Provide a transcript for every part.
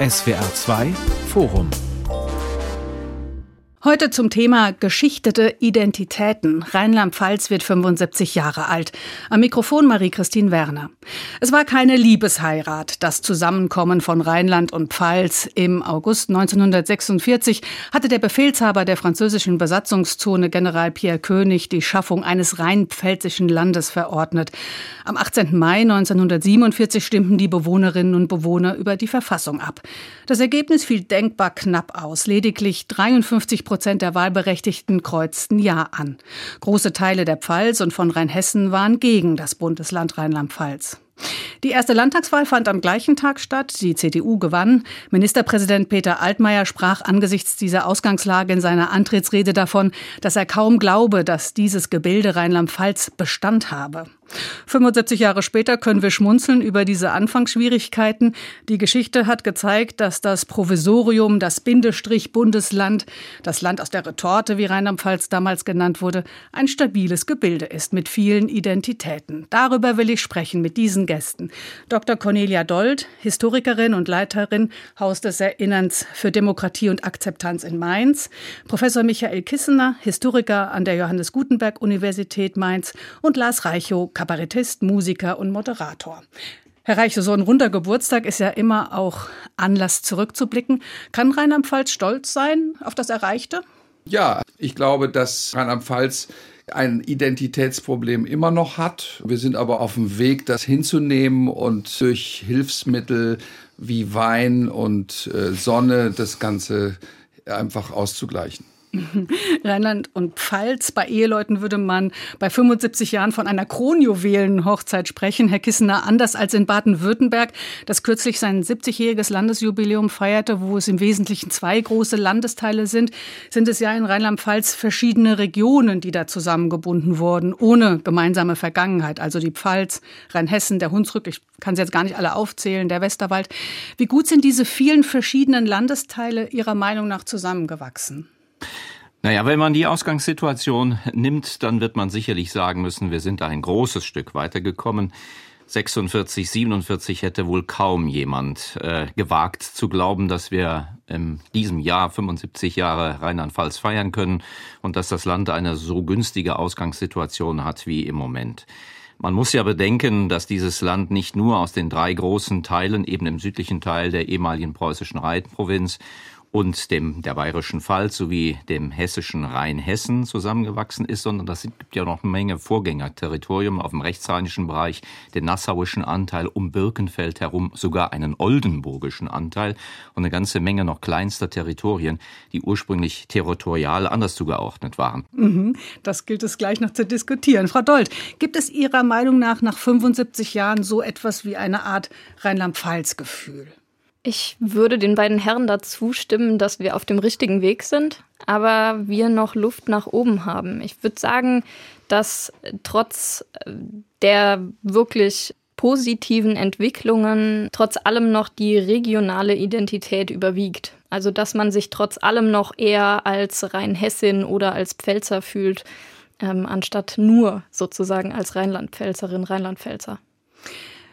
SWR 2 Forum Heute zum Thema geschichtete Identitäten. Rheinland-Pfalz wird 75 Jahre alt. Am Mikrofon Marie-Christine Werner. Es war keine Liebesheirat. Das Zusammenkommen von Rheinland und Pfalz im August 1946 hatte der Befehlshaber der französischen Besatzungszone General Pierre König die Schaffung eines rheinpfälzischen Landes verordnet. Am 18. Mai 1947 stimmten die Bewohnerinnen und Bewohner über die Verfassung ab. Das Ergebnis fiel denkbar knapp aus. Lediglich 53 Prozent Prozent der Wahlberechtigten kreuzten Ja an. Große Teile der Pfalz und von Rheinhessen waren gegen das Bundesland Rheinland-Pfalz. Die erste Landtagswahl fand am gleichen Tag statt. Die CDU gewann. Ministerpräsident Peter Altmaier sprach angesichts dieser Ausgangslage in seiner Antrittsrede davon, dass er kaum glaube, dass dieses Gebilde Rheinland-Pfalz Bestand habe. 75 Jahre später können wir schmunzeln über diese Anfangsschwierigkeiten. Die Geschichte hat gezeigt, dass das Provisorium, das Bindestrich Bundesland, das Land aus der Retorte, wie Rheinland-Pfalz damals genannt wurde, ein stabiles Gebilde ist mit vielen Identitäten. Darüber will ich sprechen mit diesen Gästen. Dr. Cornelia Dold, Historikerin und Leiterin Haus des Erinnerns für Demokratie und Akzeptanz in Mainz, Professor Michael Kissener, Historiker an der Johannes Gutenberg Universität Mainz und Lars Reichow, Kabarettist, Musiker und Moderator. Herr Reiche, so ein runder Geburtstag ist ja immer auch Anlass zurückzublicken. Kann Rheinland-Pfalz stolz sein auf das Erreichte? Ja, ich glaube, dass Rheinland-Pfalz ein Identitätsproblem immer noch hat. Wir sind aber auf dem Weg, das hinzunehmen und durch Hilfsmittel wie Wein und äh, Sonne das Ganze einfach auszugleichen. Rheinland und Pfalz. Bei Eheleuten würde man bei 75 Jahren von einer Kronjuwelen-Hochzeit sprechen. Herr Kissener, anders als in Baden-Württemberg, das kürzlich sein 70-jähriges Landesjubiläum feierte, wo es im Wesentlichen zwei große Landesteile sind, sind es ja in Rheinland-Pfalz verschiedene Regionen, die da zusammengebunden wurden, ohne gemeinsame Vergangenheit. Also die Pfalz, Rheinhessen, der Hunsrück, ich kann sie jetzt gar nicht alle aufzählen, der Westerwald. Wie gut sind diese vielen verschiedenen Landesteile Ihrer Meinung nach zusammengewachsen? Naja, wenn man die Ausgangssituation nimmt, dann wird man sicherlich sagen müssen, wir sind da ein großes Stück weitergekommen. 46, 47 hätte wohl kaum jemand äh, gewagt zu glauben, dass wir in diesem Jahr 75 Jahre Rheinland-Pfalz feiern können und dass das Land eine so günstige Ausgangssituation hat wie im Moment. Man muss ja bedenken, dass dieses Land nicht nur aus den drei großen Teilen, eben im südlichen Teil der ehemaligen preußischen Rheinprovinz und dem der bayerischen Pfalz sowie dem hessischen Rheinhessen zusammengewachsen ist, sondern das gibt ja noch eine Menge Vorgängerterritorium auf dem rechtsrheinischen Bereich, den nassauischen Anteil um Birkenfeld herum, sogar einen oldenburgischen Anteil und eine ganze Menge noch kleinster Territorien, die ursprünglich territorial anders zugeordnet waren. Mhm, das gilt es gleich noch zu diskutieren. Frau Dold, gibt es Ihrer Meinung nach nach 75 Jahren so etwas wie eine Art Rheinland-Pfalz-Gefühl? Ich würde den beiden Herren dazu stimmen, dass wir auf dem richtigen Weg sind, aber wir noch Luft nach oben haben. Ich würde sagen, dass trotz äh, der wirklich positiven Entwicklungen trotz allem noch die regionale Identität überwiegt. Also dass man sich trotz allem noch eher als Rheinhessin oder als Pfälzer fühlt, ähm, anstatt nur sozusagen als Rheinland-Pfälzerin, Rheinland-Pfälzer.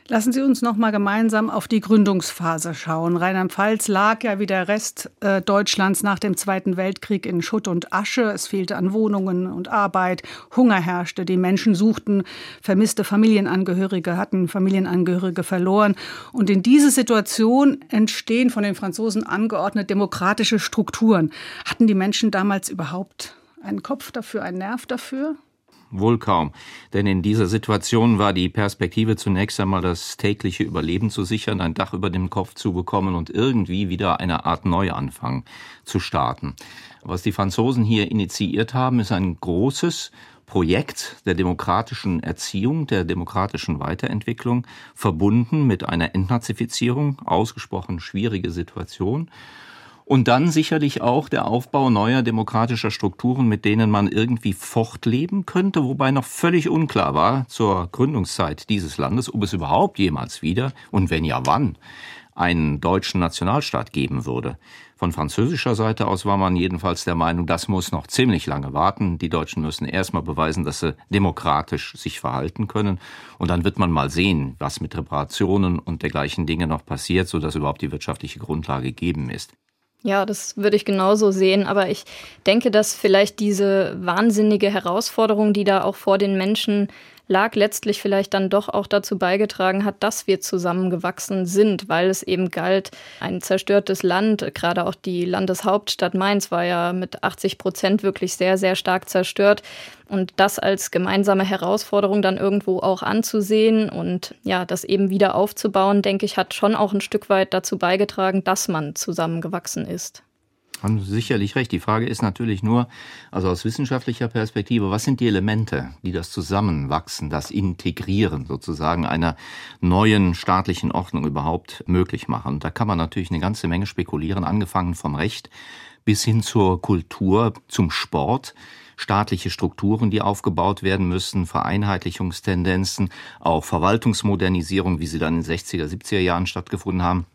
Lassen Sie uns noch mal gemeinsam auf die Gründungsphase schauen. Rheinland-Pfalz lag ja wie der Rest äh, Deutschlands nach dem Zweiten Weltkrieg in Schutt und Asche. Es fehlte an Wohnungen und Arbeit. Hunger herrschte. Die Menschen suchten vermisste Familienangehörige, hatten Familienangehörige verloren. Und in diese Situation entstehen von den Franzosen angeordnet demokratische Strukturen. Hatten die Menschen damals überhaupt einen Kopf dafür, einen Nerv dafür? Wohl kaum. Denn in dieser Situation war die Perspektive zunächst einmal das tägliche Überleben zu sichern, ein Dach über dem Kopf zu bekommen und irgendwie wieder eine Art Neuanfang zu starten. Was die Franzosen hier initiiert haben, ist ein großes Projekt der demokratischen Erziehung, der demokratischen Weiterentwicklung, verbunden mit einer Entnazifizierung, ausgesprochen schwierige Situation Und dann sicherlich auch der Aufbau neuer demokratischer Strukturen, mit denen man irgendwie fortleben könnte, wobei noch völlig unklar war zur Gründungszeit dieses Landes, ob es überhaupt jemals wieder und wenn ja wann einen deutschen Nationalstaat geben würde. Von französischer Seite aus war man jedenfalls der Meinung, das muss noch ziemlich lange warten. Die Deutschen müssen erstmal beweisen, dass sie demokratisch sich verhalten können. Und dann wird man mal sehen, was mit Reparationen und dergleichen Dinge noch passiert, sodass überhaupt die wirtschaftliche Grundlage gegeben ist. Ja, das würde ich genauso sehen. Aber ich denke, dass vielleicht diese wahnsinnige Herausforderung, die da auch vor den Menschen lag, letztlich vielleicht dann doch auch dazu beigetragen hat, dass wir zusammengewachsen sind, weil es eben galt, ein zerstörtes Land, gerade auch die Landeshauptstadt Mainz war ja mit 80 Prozent wirklich sehr, sehr stark zerstört. Und das als gemeinsame Herausforderung dann irgendwo auch anzusehen und ja, das eben wieder aufzubauen, denke ich, hat schon auch ein Stück weit dazu beigetragen, dass man zusammengewachsen ist. Haben Sie sicherlich recht. Die Frage ist natürlich nur, also aus wissenschaftlicher Perspektive, was sind die Elemente, die das Zusammenwachsen, das Integrieren sozusagen einer neuen staatlichen Ordnung überhaupt möglich machen? Und da kann man natürlich eine ganze Menge spekulieren, angefangen vom Recht bis hin zur Kultur, zum Sport staatliche Strukturen, die aufgebaut werden müssen, Vereinheitlichungstendenzen, auch Verwaltungsmodernisierung, wie sie dann in den 60er, 70er Jahren stattgefunden haben.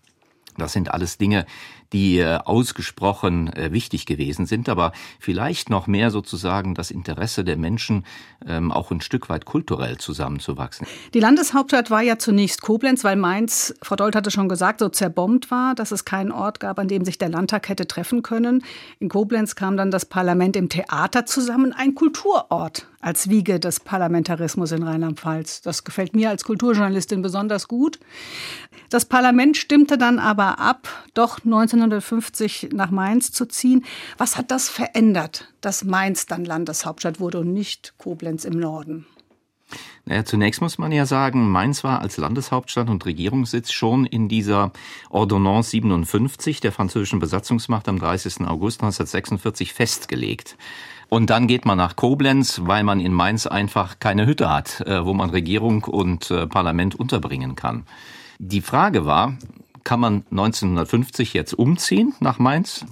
Das sind alles Dinge, die äh, ausgesprochen äh, wichtig gewesen sind, aber vielleicht noch mehr sozusagen das Interesse der Menschen, ähm, auch ein Stück weit kulturell zusammenzuwachsen. Die Landeshauptstadt war ja zunächst Koblenz, weil Mainz, Frau Dold hatte schon gesagt, so zerbombt war, dass es keinen Ort gab, an dem sich der Landtag hätte treffen können. In Koblenz kam dann das Parlament im Theater zusammen, ein Kulturort als Wiege des Parlamentarismus in Rheinland-Pfalz. Das gefällt mir als Kulturjournalistin besonders gut. Das Parlament stimmte dann aber ab, doch 1950 nach Mainz zu ziehen. Was hat das verändert, dass Mainz dann Landeshauptstadt wurde und nicht Koblenz im Norden? Naja, zunächst muss man ja sagen, Mainz war als Landeshauptstadt und Regierungssitz schon in dieser Ordonnance 57 der französischen Besatzungsmacht am 30. August 1946 festgelegt. Und dann geht man nach Koblenz, weil man in Mainz einfach keine Hütte hat, äh, wo man Regierung und äh, Parlament unterbringen kann. Die Frage war, kann man 1950 jetzt umziehen nach Mainz?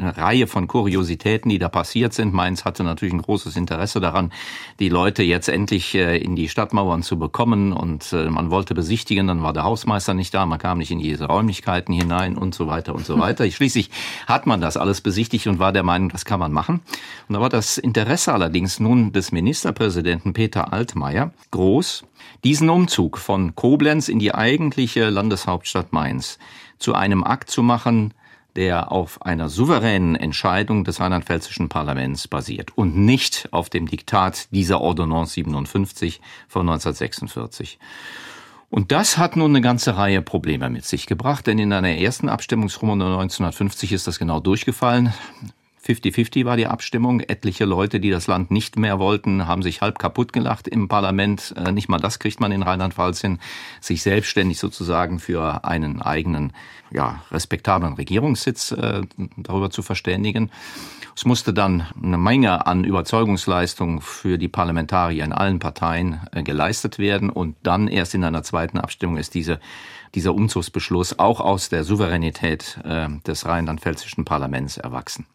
Eine Reihe von Kuriositäten, die da passiert sind. Mainz hatte natürlich ein großes Interesse daran, die Leute jetzt endlich äh, in die Stadtmauern zu bekommen und äh, man wollte besichtigen, dann war der Hausmeister nicht da, man kam nicht in diese Räumlichkeiten hinein und so weiter und so weiter. Schließlich hat man das alles besichtigt und war der Meinung, das kann man machen. Und da war das Interesse allerdings nun des Ministerpräsidenten Peter Altmaier groß, diesen Umzug von Koblenz in die eigentliche Landeshauptstadt Mainz zu einem Akt zu machen, der auf einer souveränen Entscheidung des rheinland-pfälzischen Parlaments basiert und nicht auf dem Diktat dieser Ordonnance 57 von 1946. Und das hat nun eine ganze Reihe Probleme mit sich gebracht, denn in einer ersten Abstimmungsrunde 1950 ist das genau durchgefallen. 50-50 war die Abstimmung. Etliche Leute, die das Land nicht mehr wollten, haben sich halb kaputt gelacht im Parlament. Äh, nicht mal das kriegt man in Rheinland-Pfalz hin, sich selbstständig sozusagen für einen eigenen, ja, respektablen Regierungssitz äh, darüber zu verständigen. Es musste dann eine Menge an Überzeugungsleistung für die Parlamentarier in allen Parteien äh, geleistet werden und dann erst in einer zweiten Abstimmung ist diese dieser Umzugsbeschluss auch aus der Souveränität äh, des rheinland-pfälzischen Parlaments erwachsen.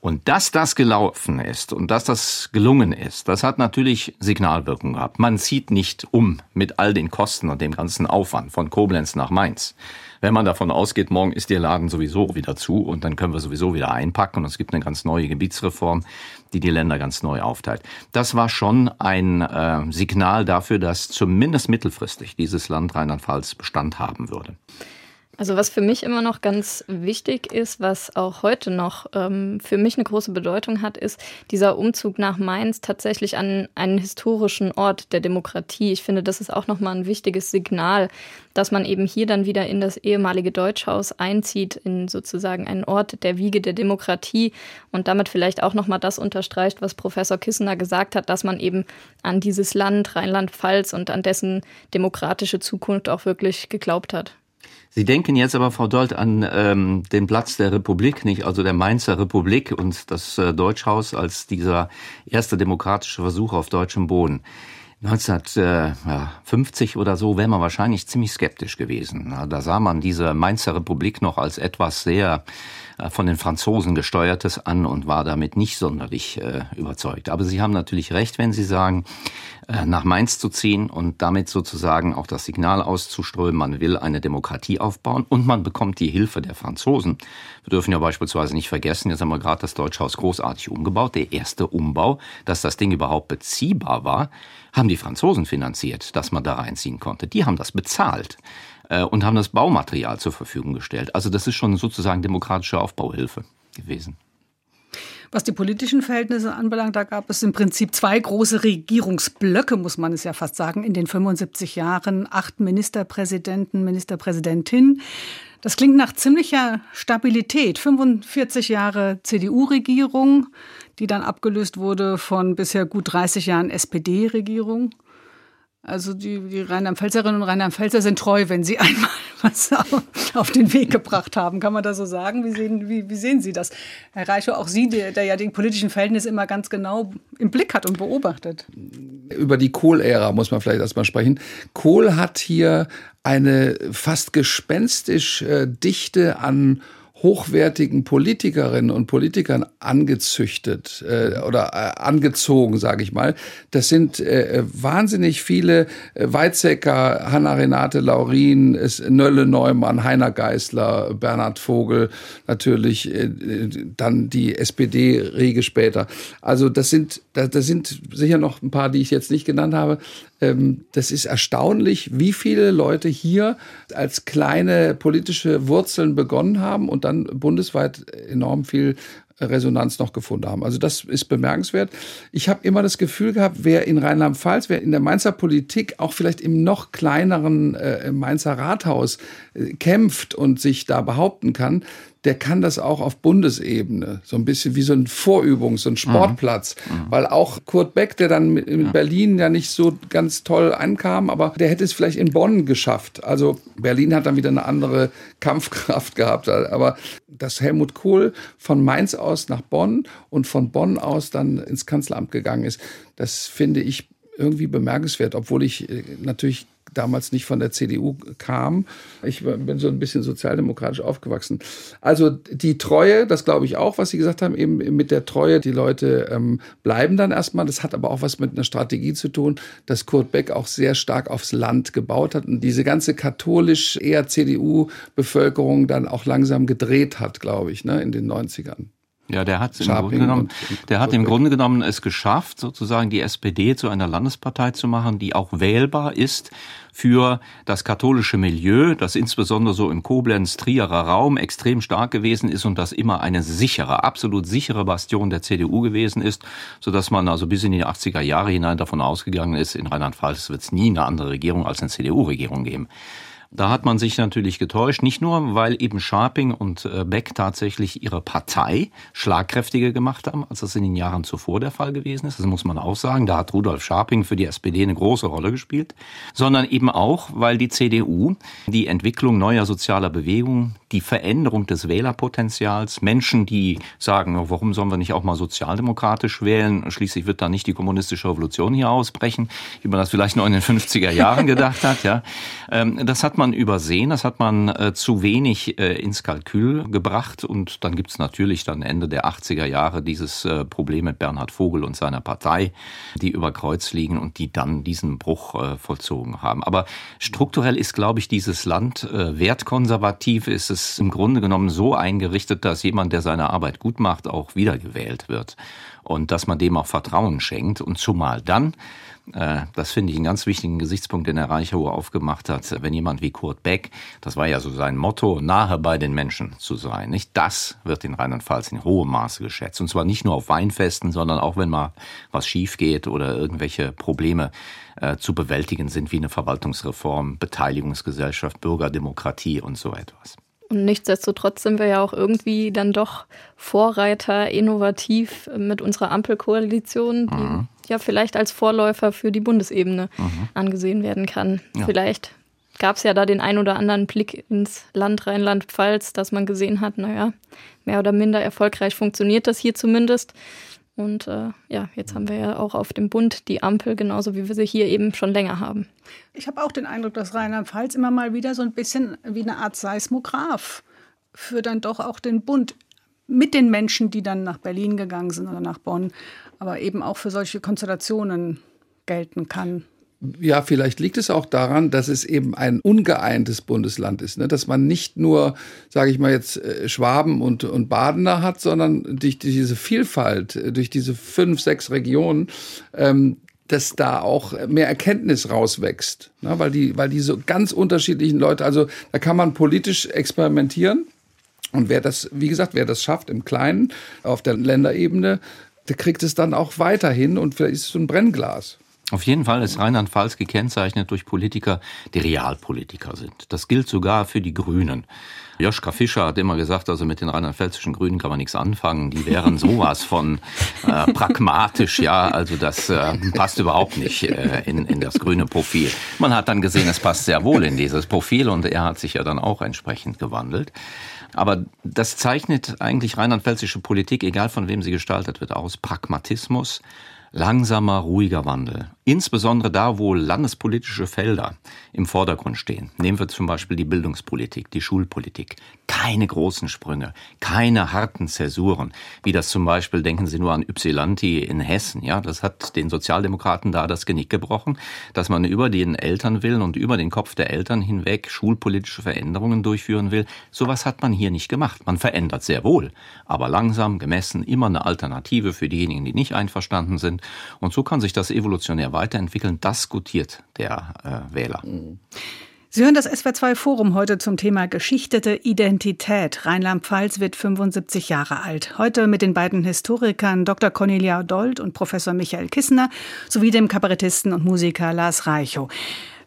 Und dass das gelaufen ist und dass das gelungen ist, das hat natürlich Signalwirkung gehabt. Man zieht nicht um mit all den Kosten und dem ganzen Aufwand von Koblenz nach Mainz wenn man davon ausgeht, morgen ist der Laden sowieso wieder zu und dann können wir sowieso wieder einpacken und es gibt eine ganz neue Gebietsreform, die die Länder ganz neu aufteilt. Das war schon ein äh, Signal dafür, dass zumindest mittelfristig dieses Land Rheinland-Pfalz Bestand haben würde. Also was für mich immer noch ganz wichtig ist, was auch heute noch ähm, für mich eine große Bedeutung hat, ist dieser Umzug nach Mainz tatsächlich an einen historischen Ort der Demokratie. Ich finde, das ist auch nochmal ein wichtiges Signal, dass man eben hier dann wieder in das ehemalige Deutschhaus einzieht, in sozusagen einen Ort der Wiege der Demokratie und damit vielleicht auch nochmal das unterstreicht, was Professor Kissener gesagt hat, dass man eben an dieses Land Rheinland-Pfalz und an dessen demokratische Zukunft auch wirklich geglaubt hat. Sie denken jetzt aber, Frau Dold, an ähm, den Platz der Republik, nicht also der Mainzer Republik und das äh, Deutschhaus als dieser erste demokratische Versuch auf deutschem Boden. 1950 oder so wäre man wahrscheinlich ziemlich skeptisch gewesen. Da sah man diese Mainzer Republik noch als etwas sehr äh, von den Franzosen gesteuertes an und war damit nicht sonderlich äh, überzeugt. Aber Sie haben natürlich recht, wenn Sie sagen, äh, nach Mainz zu ziehen und damit sozusagen auch das Signal auszuströmen, man will eine Demokratie aufbauen und man bekommt die Hilfe der Franzosen. Wir dürfen ja beispielsweise nicht vergessen, jetzt haben wir gerade das Deutsche Haus großartig umgebaut. Der erste Umbau, dass das Ding überhaupt beziehbar war, haben die Franzosen finanziert, dass man da reinziehen konnte. Die haben das bezahlt und haben das Baumaterial zur Verfügung gestellt. Also das ist schon sozusagen demokratische Aufbauhilfe gewesen. Was die politischen Verhältnisse anbelangt, da gab es im Prinzip zwei große Regierungsblöcke, muss man es ja fast sagen, in den 75 Jahren. Acht Ministerpräsidenten, Ministerpräsidentin. Das klingt nach ziemlicher Stabilität. 45 Jahre CDU-Regierung, die dann abgelöst wurde von bisher gut 30 Jahren SPD-Regierung. Also die, die Rheinland-Pfälzerinnen und Rheinland-Pfälzer sind treu, wenn sie einmal was auf den Weg gebracht haben. Kann man das so sagen? Wie sehen, wie, wie sehen Sie das? Herr Reichow, auch Sie, der, der ja den politischen Verhältnis immer ganz genau im Blick hat und beobachtet. Über die Kohl-Ära muss man vielleicht erstmal sprechen. Kohl hat hier eine fast gespenstisch äh, Dichte an hochwertigen Politikerinnen und Politikern angezüchtet äh, oder äh, angezogen, sage ich mal. Das sind äh, wahnsinnig viele äh, Weizsäcker, Hanna-Renate Laurin, Nölle Neumann, Heiner Geißler, Bernhard Vogel, natürlich äh, dann die SPD-Riege später. Also das sind, das, das sind sicher noch ein paar, die ich jetzt nicht genannt habe, das ist erstaunlich, wie viele Leute hier als kleine politische Wurzeln begonnen haben und dann bundesweit enorm viel Resonanz noch gefunden haben. Also das ist bemerkenswert. Ich habe immer das Gefühl gehabt, wer in Rheinland-Pfalz, wer in der Mainzer Politik, auch vielleicht im noch kleineren äh, Mainzer Rathaus äh, kämpft und sich da behaupten kann, der kann das auch auf Bundesebene. So ein bisschen wie so ein Vorübung, so ein Sportplatz. Mhm. mhm. Weil auch Kurt Beck, der dann in. Berlin ja nicht so ganz toll ankam, aber der hätte es vielleicht in Bonn geschafft. Also Berlin hat dann wieder eine andere Kampfkraft gehabt. Aber dass Helmut Kohl von Mainz aus nach Bonn und von Bonn aus dann ins Kanzleramt gegangen ist, das finde ich irgendwie bemerkenswert, obwohl ich äh, natürlich damals nicht von der CDU kam. Ich bin so ein bisschen sozialdemokratisch aufgewachsen. Also die Treue, das glaube ich auch, was Sie gesagt haben, eben mit der Treue, die Leute ähm, bleiben dann erstmal. Das hat aber auch was mit einer Strategie zu tun, dass Kurt Beck auch sehr stark aufs Land gebaut hat und diese ganze katholisch eher CDU-Bevölkerung dann auch langsam gedreht hat, glaube ich, ne, in den 90ern. Ja, der hat im Grunde genommen, der hat im Grunde genommen es geschafft, sozusagen die SPD zu einer Landespartei zu machen, die auch wählbar ist für das katholische Milieu, das insbesondere so im Koblenz-Trierer Raum extrem stark gewesen ist und das immer eine sichere, absolut sichere Bastion der CDU gewesen ist, so dass man also bis in die 80er Jahre hinein davon ausgegangen ist, in Rheinland-Pfalz wird es nie eine andere Regierung als eine CDU-Regierung geben. Da hat man sich natürlich getäuscht, nicht nur, weil eben Scharping und äh, Beck tatsächlich ihre Partei schlagkräftiger gemacht haben, als das in den Jahren zuvor der Fall gewesen ist. Das muss man auch sagen. Da hat Rudolf Scharping für die SPD eine große Rolle gespielt. Sondern eben auch, weil die CDU die Entwicklung neuer sozialer Bewegungen, die Veränderung des Wählerpotenzials, Menschen, die sagen, warum sollen wir nicht auch mal sozialdemokratisch wählen? Schließlich wird da nicht die kommunistische Revolution hier ausbrechen, wie man das vielleicht noch in den 50er Jahren gedacht hat. Ja, ähm, Das hat man übersehen, das hat man äh, zu wenig äh, ins Kalkül gebracht. Und dann gibt's natürlich dann Ende der 80er Jahre dieses äh, Problem mit Bernhard Vogel und seiner Partei, die über Kreuz liegen und die dann diesen Bruch äh, vollzogen haben. Aber strukturell ist, glaube ich, dieses Land äh, wertkonservativ, ist es im Grunde genommen so eingerichtet, dass jemand, der seine Arbeit gut macht, auch wiedergewählt wird. Und dass man dem auch Vertrauen schenkt. Und zumal dann, das finde ich einen ganz wichtigen Gesichtspunkt, den Herr Reichow aufgemacht hat. Wenn jemand wie Kurt Beck, das war ja so sein Motto, nahe bei den Menschen zu sein, nicht? Das wird in Rheinland-Pfalz in hohem Maße geschätzt. Und zwar nicht nur auf Weinfesten, sondern auch wenn mal was schief geht oder irgendwelche Probleme äh, zu bewältigen sind, wie eine Verwaltungsreform, Beteiligungsgesellschaft, Bürgerdemokratie und so etwas. Und nichtsdestotrotz sind wir ja auch irgendwie dann doch Vorreiter, innovativ mit unserer Ampelkoalition, die mhm. ja vielleicht als Vorläufer für die Bundesebene mhm. angesehen werden kann. Ja. Vielleicht gab es ja da den ein oder anderen Blick ins Land Rheinland-Pfalz, dass man gesehen hat, naja, mehr oder minder erfolgreich funktioniert das hier zumindest. Und äh, ja, jetzt haben wir ja auch auf dem Bund die Ampel, genauso wie wir sie hier eben schon länger haben. Ich habe auch den Eindruck, dass Rheinland-Pfalz immer mal wieder so ein bisschen wie eine Art Seismograph für dann doch auch den Bund mit den Menschen, die dann nach Berlin gegangen sind oder nach Bonn, aber eben auch für solche Konstellationen gelten kann. Ja, vielleicht liegt es auch daran, dass es eben ein ungeeintes Bundesland ist, ne? dass man nicht nur, sage ich mal jetzt, äh, Schwaben und, und Badener hat, sondern durch diese Vielfalt, äh, durch diese fünf, sechs Regionen, ähm, dass da auch mehr Erkenntnis rauswächst, ne? weil die, weil die so ganz unterschiedlichen Leute, also da kann man politisch experimentieren. Und wer das, wie gesagt, wer das schafft im Kleinen auf der Länderebene, der kriegt es dann auch weiterhin und vielleicht ist es so ein Brennglas. Auf jeden Fall ist Rheinland-Pfalz gekennzeichnet durch Politiker, die Realpolitiker sind. Das gilt sogar für die Grünen. Joschka Fischer hat immer gesagt, also mit den rheinland-pfälzischen Grünen kann man nichts anfangen. Die wären sowas von äh, pragmatisch, ja. Also das äh, passt überhaupt nicht äh, in, in das grüne Profil. Man hat dann gesehen, es passt sehr wohl in dieses Profil und er hat sich ja dann auch entsprechend gewandelt. Aber das zeichnet eigentlich rheinland-pfälzische Politik, egal von wem sie gestaltet wird, aus. Pragmatismus, langsamer, ruhiger Wandel. Insbesondere da, wo landespolitische Felder im Vordergrund stehen. Nehmen wir zum Beispiel die Bildungspolitik, die Schulpolitik. Keine großen Sprünge, keine harten Zäsuren, wie das zum Beispiel, denken Sie nur an Ypsilanti in Hessen, ja, das hat den Sozialdemokraten da das Genick gebrochen, dass man über den Elternwillen und über den Kopf der Eltern hinweg schulpolitische Veränderungen durchführen will. Sowas hat man hier nicht gemacht. Man verändert sehr wohl, aber langsam, gemessen, immer eine Alternative für diejenigen, die nicht einverstanden sind. Und so kann sich das evolutionär weiterentwickeln, das gutiert der äh, Wähler. Sie hören das SWR2 Forum heute zum Thema geschichtete Identität. Rheinland-Pfalz wird 75 Jahre alt. Heute mit den beiden Historikern Dr. Cornelia Dold und Professor Michael Kissner sowie dem Kabarettisten und Musiker Lars Reichow.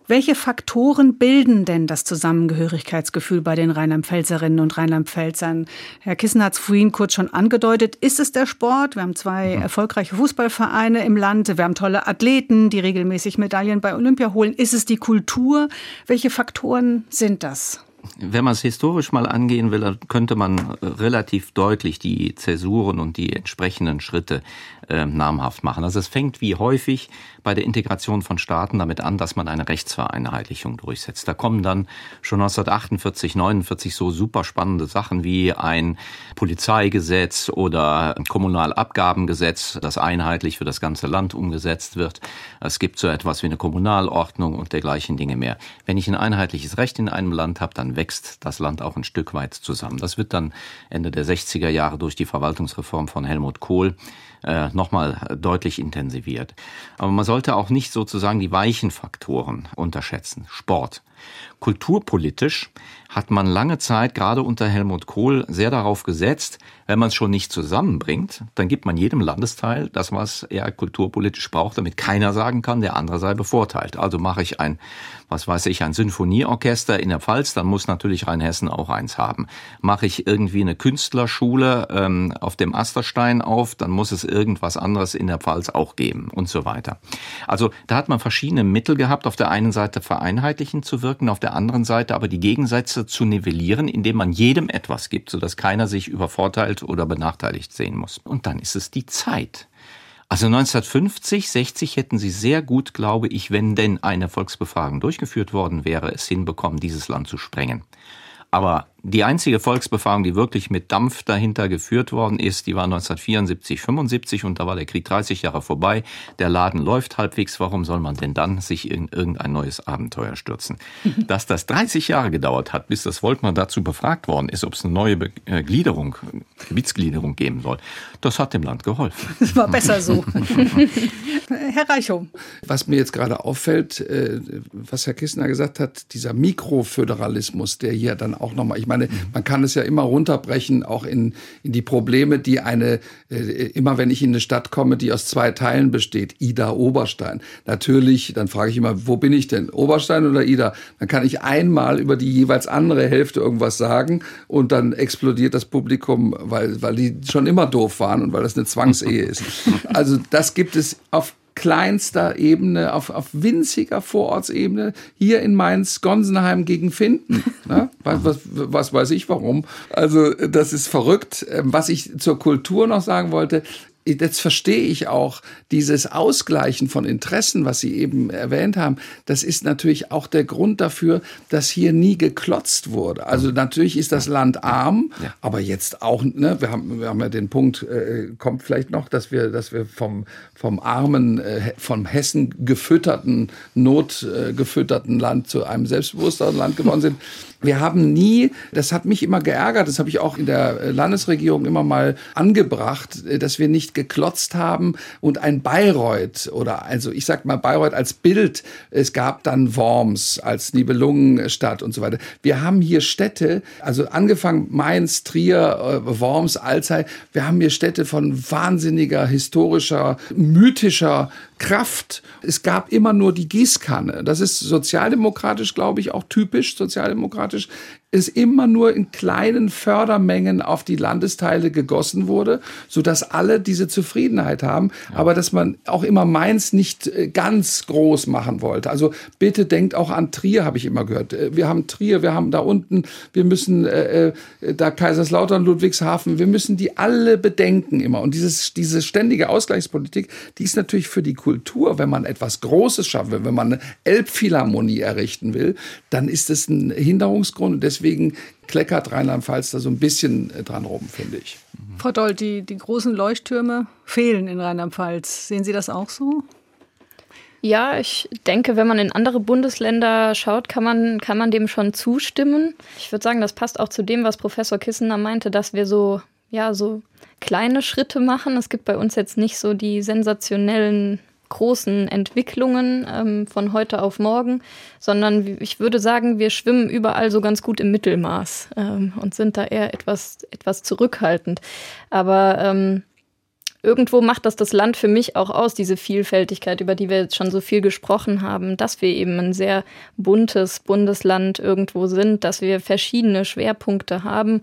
Welche Faktoren bilden denn das Zusammengehörigkeitsgefühl bei den Rheinland-Pfälzerinnen und Rheinland-Pfälzern? Herr Kissen hat es vorhin kurz schon angedeutet. Ist es der Sport? Wir haben zwei erfolgreiche Fußballvereine im Land. Wir haben tolle Athleten, die regelmäßig Medaillen bei Olympia holen. Ist es die Kultur? Welche Faktoren sind das? Wenn man es historisch mal angehen will, könnte man relativ deutlich die Zäsuren und die entsprechenden Schritte äh, namhaft machen. Also es fängt wie häufig bei der Integration von Staaten damit an, dass man eine Rechtsvereinheitlichung durchsetzt. Da kommen dann schon 1948, 49 so super spannende Sachen wie ein Polizeigesetz oder Kommunalabgabengesetz, das einheitlich für das ganze Land umgesetzt wird. Es gibt so etwas wie eine Kommunalordnung und dergleichen Dinge mehr. Wenn ich ein einheitliches Recht in einem Land habe, dann wächst das Land auch ein Stück weit zusammen. Das wird dann Ende der 60er Jahre durch die Verwaltungsreform von Helmut Kohl äh, nochmal deutlich intensiviert. Aber man sollte auch nicht sozusagen die weichen Faktoren unterschätzen. Sport. Kulturpolitisch hat man lange Zeit, gerade unter Helmut Kohl, sehr darauf gesetzt, wenn man es schon nicht zusammenbringt, dann gibt man jedem Landesteil das, was er kulturpolitisch braucht, damit keiner sagen kann, der andere sei bevorteilt. Also mache ich ein, was weiß ich, ein Sinfonieorchester in der Pfalz, dann muss natürlich Rheinhessen auch eins haben. Mache ich irgendwie eine Künstlerschule ähm, auf dem Asterstein auf, dann muss es irgendwas anderes in der Pfalz auch geben und so weiter. Also da hat man verschiedene Mittel gehabt, auf der einen Seite vereinheitlichen zu wirken, auf der anderen Seite aber die Gegensätze zu nivellieren, indem man jedem etwas gibt, sodass keiner sich übervorteilt oder benachteiligt sehen muss. Und dann ist es die Zeit. Also 1950, 60 hätten sie sehr gut, glaube ich, wenn denn eine Volksbefragung durchgeführt worden wäre, es hinbekommen, dieses Land zu sprengen. Aber die einzige Volksbefragung, die wirklich mit Dampf dahinter geführt worden ist, die war 1974, 75 und da war der Krieg 30 Jahre vorbei. Der Laden läuft halbwegs. Warum soll man denn dann sich in irgendein neues Abenteuer stürzen? Dass das 30 Jahre gedauert hat, bis das Volk dazu befragt worden ist, ob es eine neue äh, Gliederung, Gebietsgliederung geben soll, das hat dem Land geholfen. Das war besser so. Herr Reichow. Was mir jetzt gerade auffällt, äh, was Herr Kissner gesagt hat, dieser Mikroföderalismus, der hier dann auch nochmal, ich meine, man kann es ja immer runterbrechen, auch in, in die Probleme, die eine, äh, immer wenn ich in eine Stadt komme, die aus zwei Teilen besteht, Ida, Oberstein. Natürlich, dann frage ich immer, wo bin ich denn? Oberstein oder Ida? Dann kann ich einmal über die jeweils andere Hälfte irgendwas sagen und dann explodiert das Publikum, weil, weil die schon immer doof waren und weil das eine Zwangsehe ist. Also das gibt es auf kleinster Ebene, auf, auf winziger Vorortsebene, hier in Mainz, Gonsenheim gegen Finden. Ne? Was, was, was weiß ich warum? Also das ist verrückt. Ähm, was ich zur Kultur noch sagen wollte, jetzt verstehe ich auch dieses Ausgleichen von Interessen, was Sie eben erwähnt haben. Das ist natürlich auch der Grund dafür, dass hier nie geklotzt wurde. Also natürlich ist das Land arm, ja. aber jetzt auch, ne, wir haben, wir haben ja den Punkt, äh, kommt vielleicht noch, dass wir, dass wir vom, vom armen, äh, vom Hessen gefütterten, notgefütterten äh, Land zu einem selbstbewussteren Land geworden sind. Wir haben nie, das hat mich immer geärgert, das habe ich auch in der Landesregierung immer mal angebracht, äh, dass wir nicht geklotzt haben und ein Bayreuth oder also ich sag mal Bayreuth als Bild, es gab dann Worms als Nibelungenstadt und so weiter. Wir haben hier Städte, also angefangen Mainz, Trier, äh, Worms, Alzey, wir haben hier Städte von wahnsinniger historischer, mythischer Kraft. Es gab immer nur die Gießkanne. Das ist sozialdemokratisch, glaube ich, auch typisch sozialdemokratisch es immer nur in kleinen Fördermengen auf die Landesteile gegossen wurde, so dass alle diese Zufriedenheit haben, ja. aber dass man auch immer Mainz nicht äh, ganz groß machen wollte. Also bitte denkt auch an Trier, habe ich immer gehört. Äh, wir haben Trier, wir haben da unten, wir müssen äh, äh, da Kaiserslautern, Ludwigshafen, wir müssen die alle bedenken immer. Und dieses, diese ständige Ausgleichspolitik, die ist natürlich für die Kultur, wenn man etwas Großes schaffen will, wenn man eine Elbphilharmonie errichten will, dann ist es ein Hinderungsgrund. Und deswegen deswegen kleckert Rheinland-Pfalz da so ein bisschen äh, dran rum, finde ich. Frau Doll, die, die großen Leuchttürme fehlen in Rheinland-Pfalz. Sehen Sie das auch so? Ja, ich denke, wenn man in andere Bundesländer schaut, kann man, kann man dem schon zustimmen. Ich würde sagen, das passt auch zu dem, was Professor Kissener meinte, dass wir so, ja, so kleine Schritte machen. Es gibt bei uns jetzt nicht so die sensationellen großen Entwicklungen ähm, von heute auf morgen, sondern ich würde sagen, wir schwimmen überall so ganz gut im Mittelmaß ähm, und sind da eher etwas, etwas zurückhaltend. Aber ähm, irgendwo macht das das Land für mich auch aus, diese Vielfältigkeit, über die wir jetzt schon so viel gesprochen haben, dass wir eben ein sehr buntes Bundesland irgendwo sind, dass wir verschiedene Schwerpunkte haben.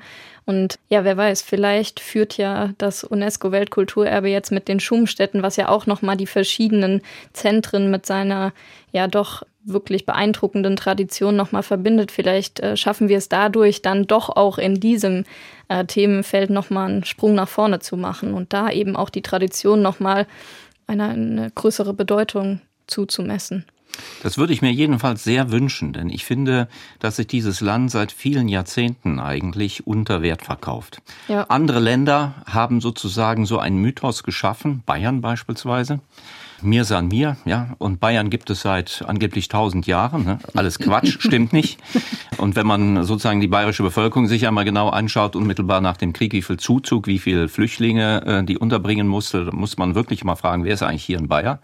Und ja, wer weiß, vielleicht führt ja das UNESCO-Weltkulturerbe jetzt mit den Schumstätten, was ja auch nochmal die verschiedenen Zentren mit seiner ja doch wirklich beeindruckenden Tradition nochmal verbindet. Vielleicht äh, schaffen wir es dadurch dann doch auch in diesem äh, Themenfeld nochmal einen Sprung nach vorne zu machen und da eben auch die Tradition nochmal eine, eine größere Bedeutung zuzumessen. Das würde ich mir jedenfalls sehr wünschen, denn ich finde, dass sich dieses Land seit vielen Jahrzehnten eigentlich unter Wert verkauft. Ja. Andere Länder haben sozusagen so einen Mythos geschaffen, Bayern beispielsweise, mir san mir, ja. Und Bayern gibt es seit angeblich tausend Jahren. Ne? Alles Quatsch, stimmt nicht. Und wenn man sozusagen die bayerische Bevölkerung sich einmal genau anschaut, unmittelbar nach dem Krieg, wie viel Zuzug, wie viel Flüchtlinge äh, die unterbringen musste, muss man wirklich mal fragen, wer ist eigentlich hier in Bayern?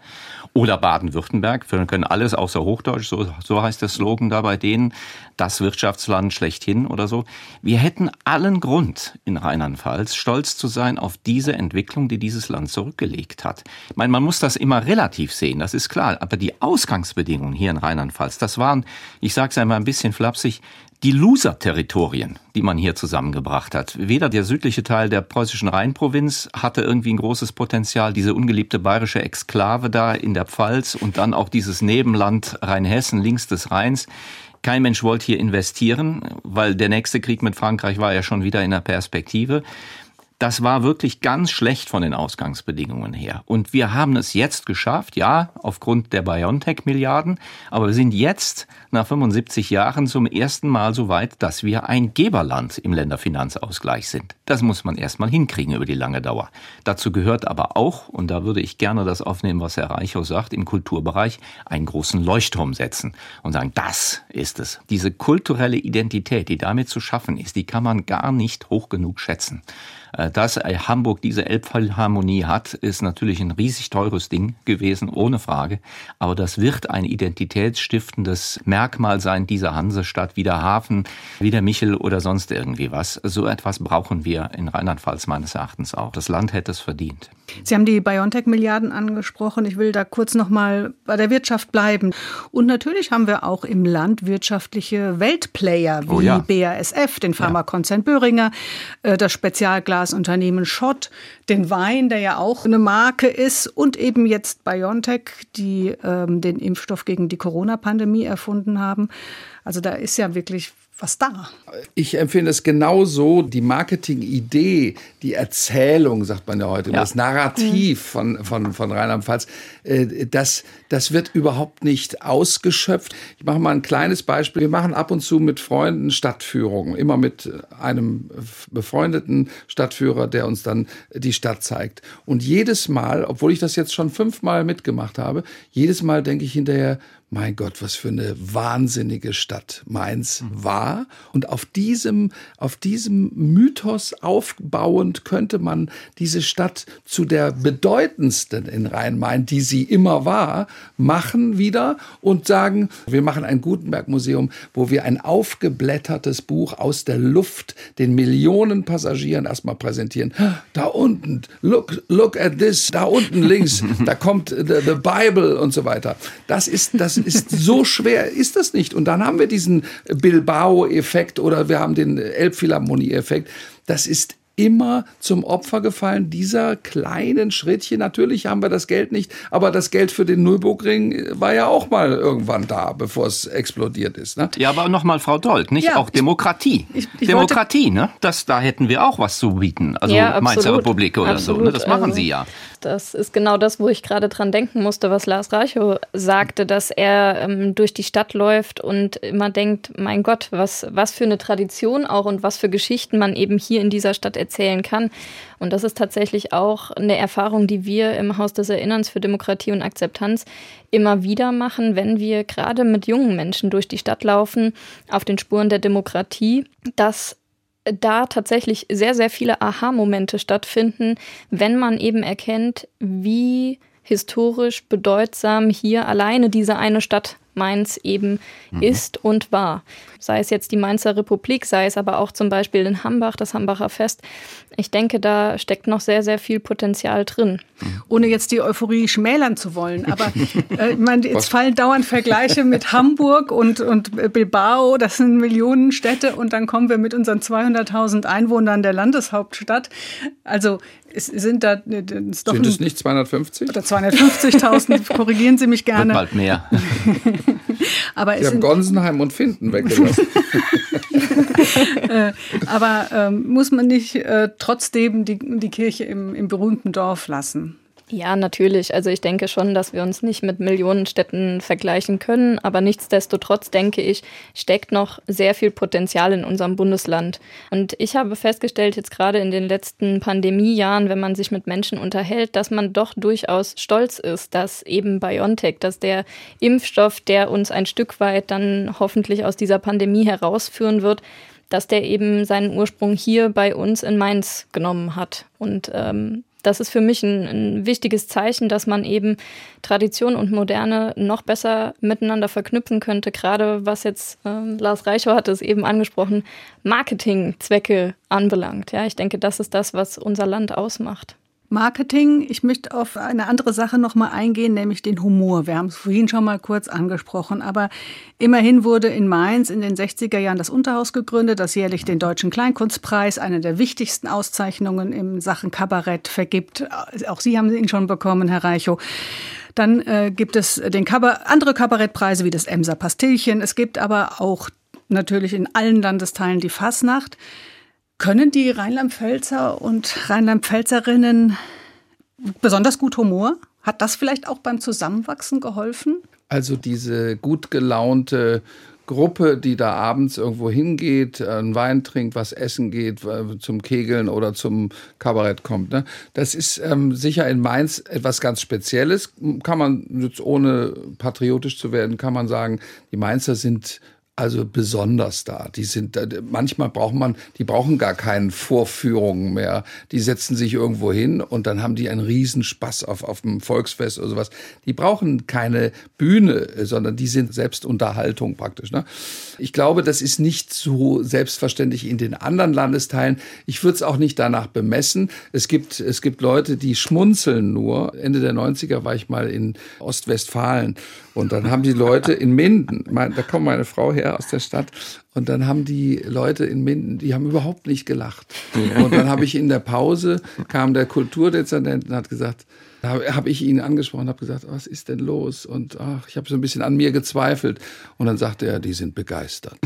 Oder Baden-Württemberg. Wir können alles außer Hochdeutsch, so, so heißt der Slogan da bei denen, das Wirtschaftsland schlechthin oder so. Wir hätten allen Grund in Rheinland-Pfalz stolz zu sein auf diese Entwicklung, die dieses Land zurückgelegt hat. Ich meine, man muss das immer relativ sehen, das ist klar. Aber die Ausgangsbedingungen hier in Rheinland-Pfalz, das waren, ich sage es einmal ein bisschen flapsig, die Loser-Territorien, die man hier zusammengebracht hat. Weder der südliche Teil der preußischen Rheinprovinz hatte irgendwie ein großes Potenzial, diese ungeliebte bayerische Exklave da in der Pfalz und dann auch dieses Nebenland Rheinhessen links des Rheins. Kein Mensch wollte hier investieren, weil der nächste Krieg mit Frankreich war ja schon wieder in der Perspektive. Das war wirklich ganz schlecht von den Ausgangsbedingungen her. Und wir haben es jetzt geschafft, ja, aufgrund der BioNTech-Milliarden, aber wir sind jetzt nach 75 Jahren zum ersten Mal so weit, dass wir ein Geberland im Länderfinanzausgleich sind. Das muss man erstmal hinkriegen über die lange Dauer. Dazu gehört aber auch, und da würde ich gerne das aufnehmen, was Herr Reichow sagt, im Kulturbereich einen großen Leuchtturm setzen und sagen, das ist es. Diese kulturelle Identität, die damit zu schaffen ist, die kann man gar nicht hoch genug schätzen. Äh, dass Hamburg diese Elbphilharmonie hat, ist natürlich ein riesig teures Ding gewesen, ohne Frage. Aber das wird ein identitätsstiftendes Merkmal sein dieser Hansestadt, wie der Hafen, wie der Michel oder sonst irgendwie was. So etwas brauchen wir in Rheinland-Pfalz meines Erachtens auch. Das Land hätte es verdient. Sie haben die BioNTech-Milliarden angesprochen. Ich will da kurz noch mal bei der Wirtschaft bleiben. Und natürlich haben wir auch im Land wirtschaftliche Weltplayer wie oh ja. BASF, den Pharmakonzern ja. Böhringer, äh, das Spezialglasunternehmen Schott, den Wein, der ja auch eine Marke ist, und eben jetzt BioNTech, die ähm, den Impfstoff gegen die Corona-Pandemie erfunden haben. Also da ist ja wirklich was da. Ich empfinde es genauso, die Marketing-Idee, die Erzählung, sagt man ja heute, ja. das Narrativ von, von, von Rheinland-Pfalz, äh, das, das wird überhaupt nicht ausgeschöpft. Ich mache mal ein kleines Beispiel. Wir machen ab und zu mit Freunden Stadtführungen, immer mit einem befreundeten Stadtführer, der uns dann die Stadt zeigt. Und jedes Mal, obwohl ich das jetzt schon fünfmal mitgemacht habe, jedes Mal denke ich hinterher, mein Gott, was für eine wahnsinnige Stadt Mainz war. Und auf diesem, auf diesem Mythos aufbauend könnte man diese Stadt zu der bedeutendsten in Rhein-Main, die sie immer war, machen wieder und sagen, wir machen ein Gutenberg-Museum, wo wir ein aufgeblättertes Buch aus der Luft den Millionen Passagieren erstmal präsentieren. Da unten, look, look at this, da unten links, da kommt the, the Bible und so weiter. Das ist, das ist so schwer, ist das nicht. Und dann haben wir diesen Bilbao-Effekt oder wir haben den Elbphilharmonie-Effekt. Das ist immer zum Opfer gefallen dieser kleinen Schrittchen. Natürlich haben wir das Geld nicht, aber das Geld für den Nürburgring war ja auch mal irgendwann da, bevor es explodiert ist. Ne? Ja, aber nochmal, Frau Dold, nicht ja, auch Demokratie. Ich, ich Demokratie, ne? Das, da hätten wir auch was zu bieten. Also ja, Mainzer Republik oder absolut. so. Ne? Das machen also, Sie ja. Das ist genau das, wo ich gerade dran denken musste, was Lars Reichow sagte, dass er ähm, durch die Stadt läuft und immer denkt, mein Gott, was, was für eine Tradition auch und was für Geschichten man eben hier in dieser Stadt erzählen kann. Und das ist tatsächlich auch eine Erfahrung, die wir im Haus des Erinnerns für Demokratie und Akzeptanz immer wieder machen, wenn wir gerade mit jungen Menschen durch die Stadt laufen, auf den Spuren der Demokratie, dass da tatsächlich sehr, sehr viele Aha-Momente stattfinden, wenn man eben erkennt, wie historisch bedeutsam hier alleine diese eine Stadt Mainz eben mhm. ist und war. Sei es jetzt die Mainzer Republik, sei es aber auch zum Beispiel in Hambach, das Hambacher Fest. Ich denke, da steckt noch sehr, sehr viel Potenzial drin. Ohne jetzt die Euphorie schmälern zu wollen, aber äh, ich meine, jetzt fallen dauernd Vergleiche mit Hamburg und, und Bilbao, das sind Millionenstädte und dann kommen wir mit unseren 200.000 Einwohnern der Landeshauptstadt. Also es sind da es sind es nicht 250 oder 250.000? korrigieren Sie mich gerne. Wird bald mehr. Aber Sie haben Gonsenheim und Finden weggelassen. Äh, aber ähm, muss man nicht äh, trotzdem die, die Kirche im, im berühmten Dorf lassen? Ja, natürlich. Also ich denke schon, dass wir uns nicht mit Millionenstädten vergleichen können, aber nichtsdestotrotz denke ich, steckt noch sehr viel Potenzial in unserem Bundesland. Und ich habe festgestellt, jetzt gerade in den letzten Pandemiejahren, wenn man sich mit Menschen unterhält, dass man doch durchaus stolz ist, dass eben BioNTech, dass der Impfstoff, der uns ein Stück weit dann hoffentlich aus dieser Pandemie herausführen wird, dass der eben seinen Ursprung hier bei uns in Mainz genommen hat. Und ähm, das ist für mich ein, ein, wichtiges Zeichen, dass man eben Tradition und Moderne noch besser miteinander verknüpfen könnte. Gerade was jetzt äh, Lars Reichow hat es eben angesprochen, Marketingzwecke anbelangt. Ja, ich denke, das ist das, was unser Land ausmacht. Marketing. Ich möchte auf eine andere Sache noch mal eingehen, nämlich den Humor. Wir haben es vorhin schon mal kurz angesprochen, aber immerhin wurde in Mainz in den 60er Jahren das Unterhaus gegründet, das jährlich den Deutschen Kleinkunstpreis, eine der wichtigsten Auszeichnungen in Sachen Kabarett vergibt. Auch Sie haben ihn schon bekommen, Herr Reichow. Dann äh, gibt es den Kabar andere Kabarettpreise wie das Emser Pastillchen. Es gibt aber auch natürlich in allen Landesteilen die Fasnacht. Können die Rheinland-Pfälzer und Rheinland-Pfälzerinnen besonders gut Humor? Hat das vielleicht auch beim Zusammenwachsen geholfen? Also diese gut gelaunte Gruppe, die da abends irgendwo hingeht, einen Wein trinkt, was essen geht, äh, zum Kegeln oder zum Kabarett kommt. Ne? Das ist ähm, sicher in Mainz etwas ganz Spezielles. Kann man jetzt ohne patriotisch zu werden, kann man sagen, die Mainzer sind also besonders da. Die sind manchmal braucht man, die brauchen gar keine Vorführungen mehr. Die setzen sich irgendwo hin und dann haben die einen Riesenspaß auf auf dem Volksfest oder sowas. Die brauchen keine Bühne, sondern die sind selbst Unterhaltung praktisch. Ne? Ich glaube, das ist nicht so selbstverständlich in den anderen Landesteilen. Ich würde es auch nicht danach bemessen. Es gibt es gibt Leute, die schmunzeln nur. Ende der 90er war ich mal in Ostwestfalen und dann haben die Leute in Minden, mein, da kommt meine Frau her aus der Stadt, Und dann haben die Leute in Minden, die haben überhaupt nicht gelacht. Und dann habe ich in der Pause, kam der Kulturdezernent und hat gesagt, da habe ich ihn angesprochen, habe gesagt, was ist denn los? Und ach, ich habe so ein bisschen an mir gezweifelt. Und dann sagte er, die sind begeistert.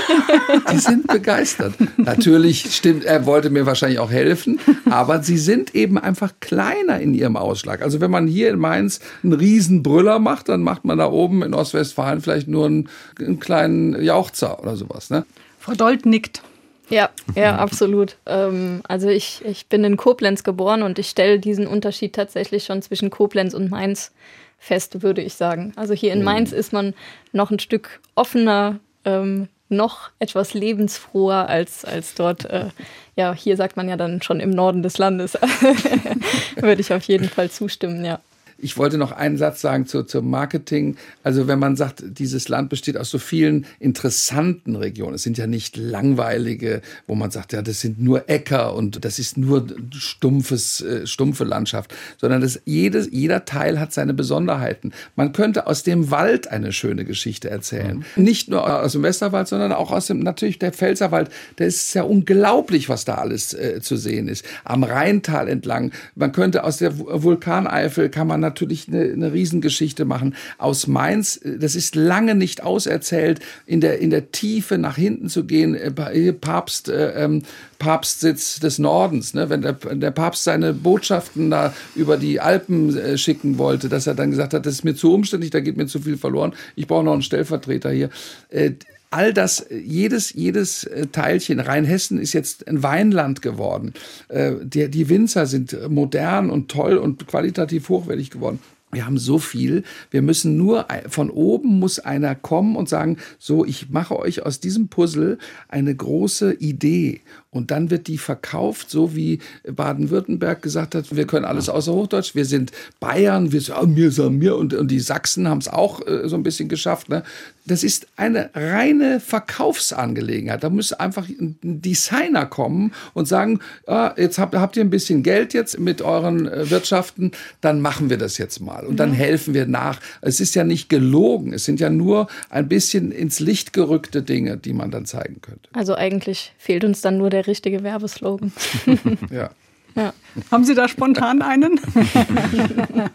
die sind begeistert. Natürlich stimmt, er wollte mir wahrscheinlich auch helfen, aber sie sind eben einfach kleiner in ihrem Ausschlag. Also wenn man hier in Mainz einen riesen Brüller macht, dann macht man da oben in Ostwestfalen vielleicht nur einen, einen kleinen Jauchzer oder sowas. Ne? Frau Dold nickt. Ja, ja, absolut. Ähm, also ich, ich bin in Koblenz geboren und ich stelle diesen Unterschied tatsächlich schon zwischen Koblenz und Mainz fest, würde ich sagen. Also hier in mhm. Mainz ist man noch ein Stück offener, ähm, noch etwas lebensfroher als, als dort. Äh, ja, hier sagt man ja dann schon im Norden des Landes. würde ich auf jeden Fall zustimmen, ja. Ich wollte noch einen Satz sagen zu, zum Marketing. Also wenn man sagt, dieses Land besteht aus so vielen interessanten Regionen. Es sind ja nicht langweilige, wo man sagt, ja, das sind nur Äcker und das ist nur stumpfes, äh, stumpfe Landschaft, sondern das, jedes, jeder Teil hat seine Besonderheiten. Man könnte aus dem Wald eine schöne Geschichte erzählen. Mhm. Nicht nur aus dem Westerwald, sondern auch aus dem, natürlich der Pfälzerwald. Der ist ja unglaublich, was da alles äh, zu sehen ist. Am Rheintal entlang. Man könnte aus der Vulkaneifel kann man natürlich eine, eine Riesengeschichte machen. Aus Mainz, äh, das ist lange nicht auserzählt, in der, in der Tiefe nach hinten zu gehen, äh, Papst, äh, ähm, Papstsitz des Nordens, ne? wenn der, der Papst seine Botschaften da über die Alpen äh, schicken wollte, dass er dann gesagt hat, das ist mir zu umständlich, da geht mir zu viel verloren, ich brauche noch einen Stellvertreter hier. Äh, all das, jedes, jedes Teilchen, Rheinhessen ist jetzt ein Weinland geworden. Die, die Winzer sind modern und toll und qualitativ hochwertig geworden. Wir haben so viel. Wir müssen nur von oben muss einer kommen und sagen, so, ich mache euch aus diesem Puzzle eine große Idee. Und dann wird die verkauft, so wie Baden-Württemberg gesagt hat, wir können alles außer Hochdeutsch, wir sind Bayern, wir sagen mir, sagen mir und, und die Sachsen haben es auch äh, so ein bisschen geschafft. Ne? Das ist eine reine Verkaufsangelegenheit. Da muss einfach ein Designer kommen und sagen, ah, jetzt habt, habt ihr ein bisschen Geld jetzt mit euren äh, Wirtschaften, dann machen wir das jetzt mal und dann ja. helfen wir nach. Es ist ja nicht gelogen, es sind ja nur ein bisschen ins Licht gerückte Dinge, die man dann zeigen könnte. Also eigentlich fehlt uns dann nur der richtige Werbeslogan. ja. Ja. Haben Sie da spontan einen?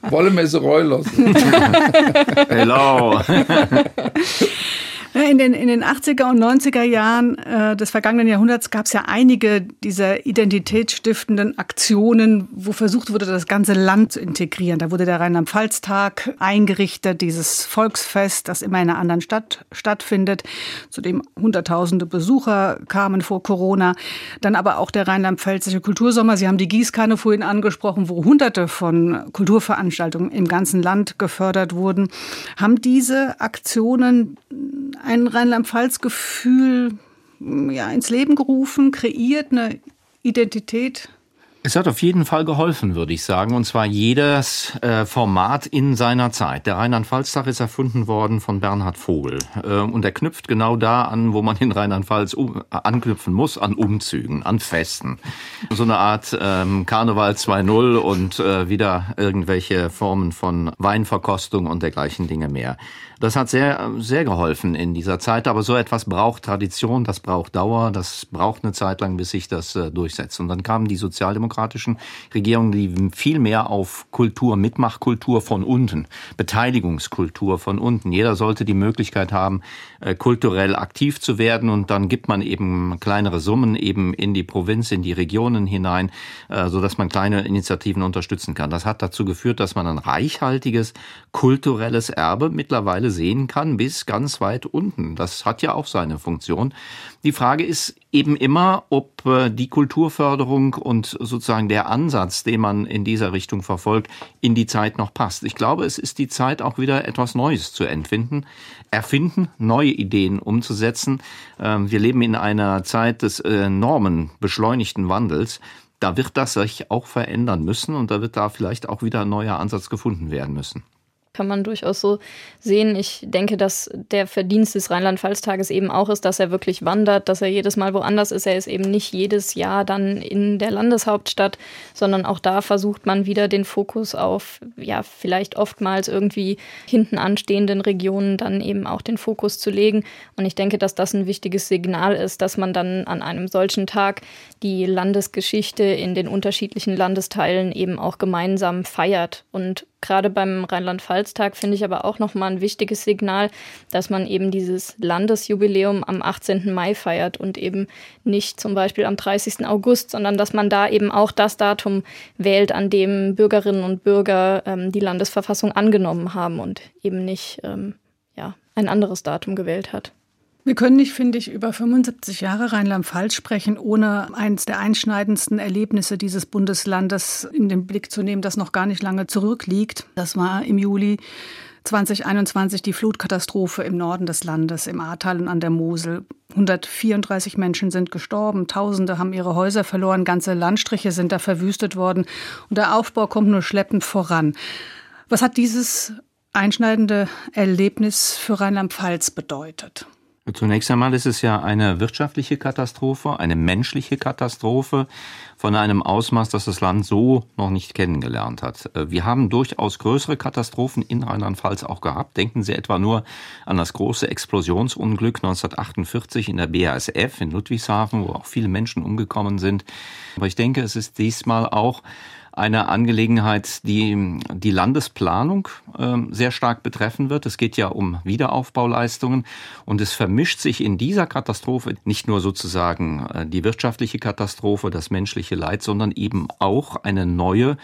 Wollemesse Reulos. Hello. In den, in den 80er und 90er Jahren äh, des vergangenen Jahrhunderts gab es ja einige dieser identitätsstiftenden Aktionen, wo versucht wurde, das ganze Land zu integrieren. Da wurde der Rheinland-Pfalz-Tag eingerichtet, dieses Volksfest, das immer in einer anderen Stadt stattfindet, zu dem Hunderttausende Besucher kamen vor Corona. Dann aber auch der Rheinland-Pfälzische Kultursommer. Sie haben die Gießkanne vorhin angesprochen, wo Hunderte von Kulturveranstaltungen im ganzen Land gefördert wurden. Haben diese Aktionen ein Rheinland-Pfalz-Gefühl ja, ins Leben gerufen, kreiert, eine Identität es hat auf jeden Fall geholfen, würde ich sagen, und zwar jedes äh, Format in seiner Zeit. Der Rheinland-Pfalz-Tag ist erfunden worden von Bernhard Vogel äh, und er knüpft genau da an, wo man in Rheinland-Pfalz um, anknüpfen muss, an Umzügen, an Festen. So eine Art ähm, Karneval 2.0 und äh, wieder irgendwelche Formen von Weinverkostung und dergleichen Dinge mehr. Das hat sehr, sehr geholfen in dieser Zeit, aber so etwas braucht Tradition, das braucht Dauer, das braucht eine Zeit lang, bis sich das äh, durchsetzt. Und dann kamen die sozialdemokratischen Regierungen, die viel mehr auf Kultur, Mitmachkultur von unten, Beteiligungskultur von unten. Jeder sollte die Möglichkeit haben, kulturell aktiv zu werden und dann gibt man eben kleinere Summen eben in die Provinz, in die Regionen hinein, äh, so dass man kleine Initiativen unterstützen kann. Das hat dazu geführt, dass man ein reichhaltiges kulturelles Erbe mittlerweile sehen kann, bis ganz weit unten. Das hat ja auch seine Funktion. Die Frage ist eben immer, ob äh, die Kulturförderung und sozusagen der Ansatz, den man in dieser Richtung verfolgt, in die Zeit noch passt. Ich glaube, es ist die Zeit, auch wieder etwas Neues zu entfinden, erfinden, neue Ideen umzusetzen. Ähm, wir leben in einer Zeit des enormen beschleunigten Wandels da wird das sich auch verändern müssen und da wird da vielleicht auch wieder ein neuer Ansatz gefunden werden müssen. Kann man durchaus so sehen. Ich denke, dass der Verdienst des Rheinland-Pfalz-Tages eben auch ist, dass er wirklich wandert, dass er jedes Mal woanders ist. Er ist eben nicht jedes Jahr dann in der Landeshauptstadt, sondern auch da versucht man wieder den Fokus auf, ja, vielleicht oftmals irgendwie hinten anstehenden Regionen dann eben auch den Fokus zu legen. Und ich denke, dass das ein wichtiges Signal ist, dass man dann an einem solchen Tag die Landesgeschichte in den unterschiedlichen Landesteilen eben auch gemeinsam feiert. Und gerade beim Rheinland-Pfalz-Tag finde ich aber auch nochmal ein wichtiges Signal, dass man eben dieses Landesjubiläum am 18. Mai feiert und eben nicht zum Beispiel am 30. August, sondern dass man da eben auch das Datum wählt, an dem Bürgerinnen und Bürger ähm, die Landesverfassung angenommen haben und eben nicht ähm, ja, ein anderes Datum gewählt hat. Wir können nicht, finde ich, über 75 Jahre Rheinland-Pfalz sprechen, ohne eines der einschneidendsten Erlebnisse dieses Bundeslandes in den Blick zu nehmen, das noch gar nicht lange zurückliegt. Das war im Juli 2021 die Flutkatastrophe im Norden des Landes, im Ahrtal und an der Mosel. 134 Menschen sind gestorben, Tausende haben ihre Häuser verloren, ganze Landstriche sind da verwüstet worden und der Aufbau kommt nur schleppend voran. Was hat dieses einschneidende Erlebnis für Rheinland-Pfalz bedeutet? Zunächst einmal ist es ja eine wirtschaftliche Katastrophe, eine menschliche Katastrophe von einem Ausmaß, das das Land so noch nicht kennengelernt hat. Äh, wir haben durchaus größere Katastrophen in Rheinland-Pfalz auch gehabt. Denken Sie etwa nur an das große Explosionsunglück 1948 in der BASF in Ludwigshafen, wo auch viele Menschen umgekommen sind. Aber ich denke, es ist diesmal auch eine Angelegenheit, die die Landesplanung äh, sehr stark betreffen wird. Es geht ja um Wiederaufbauleistungen und es vermischt sich in dieser Katastrophe nicht nur sozusagen äh, die wirtschaftliche Katastrophe, das menschliche Leid, sondern eben auch eine neue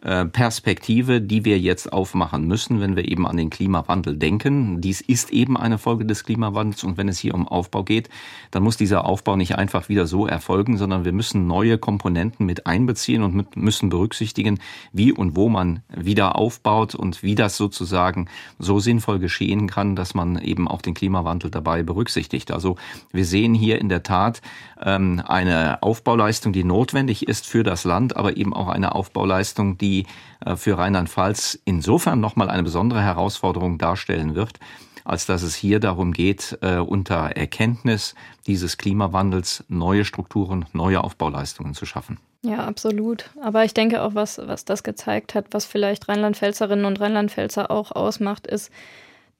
Perspektive, die wir jetzt aufmachen müssen, wenn wir eben an den Klimawandel denken. Dies ist eben eine Folge des Klimawandels und wenn es hier um Aufbau geht, dann muss dieser Aufbau nicht einfach wieder so erfolgen, sondern wir müssen neue Komponenten mit einbeziehen und müssen berücksichtigen, wie und wo man wieder aufbaut und wie das sozusagen so sinnvoll geschehen kann, dass man eben auch den Klimawandel dabei berücksichtigt. Also wir sehen hier in der Tat ähm, eine Aufbauleistung, die notwendig ist für das Land, aber eben auch eine Aufbauleistung, die die äh, für Rheinland-Pfalz insofern nochmal eine besondere Herausforderung darstellen wird, als dass es hier darum geht, äh, unter Erkenntnis dieses Klimawandels neue Strukturen, neue Aufbauleistungen zu schaffen. Ja, absolut. Aber ich denke auch, was, was das gezeigt hat, was vielleicht Rheinland-Pfälzerinnen und Rheinland-Pfälzer auch ausmacht, ist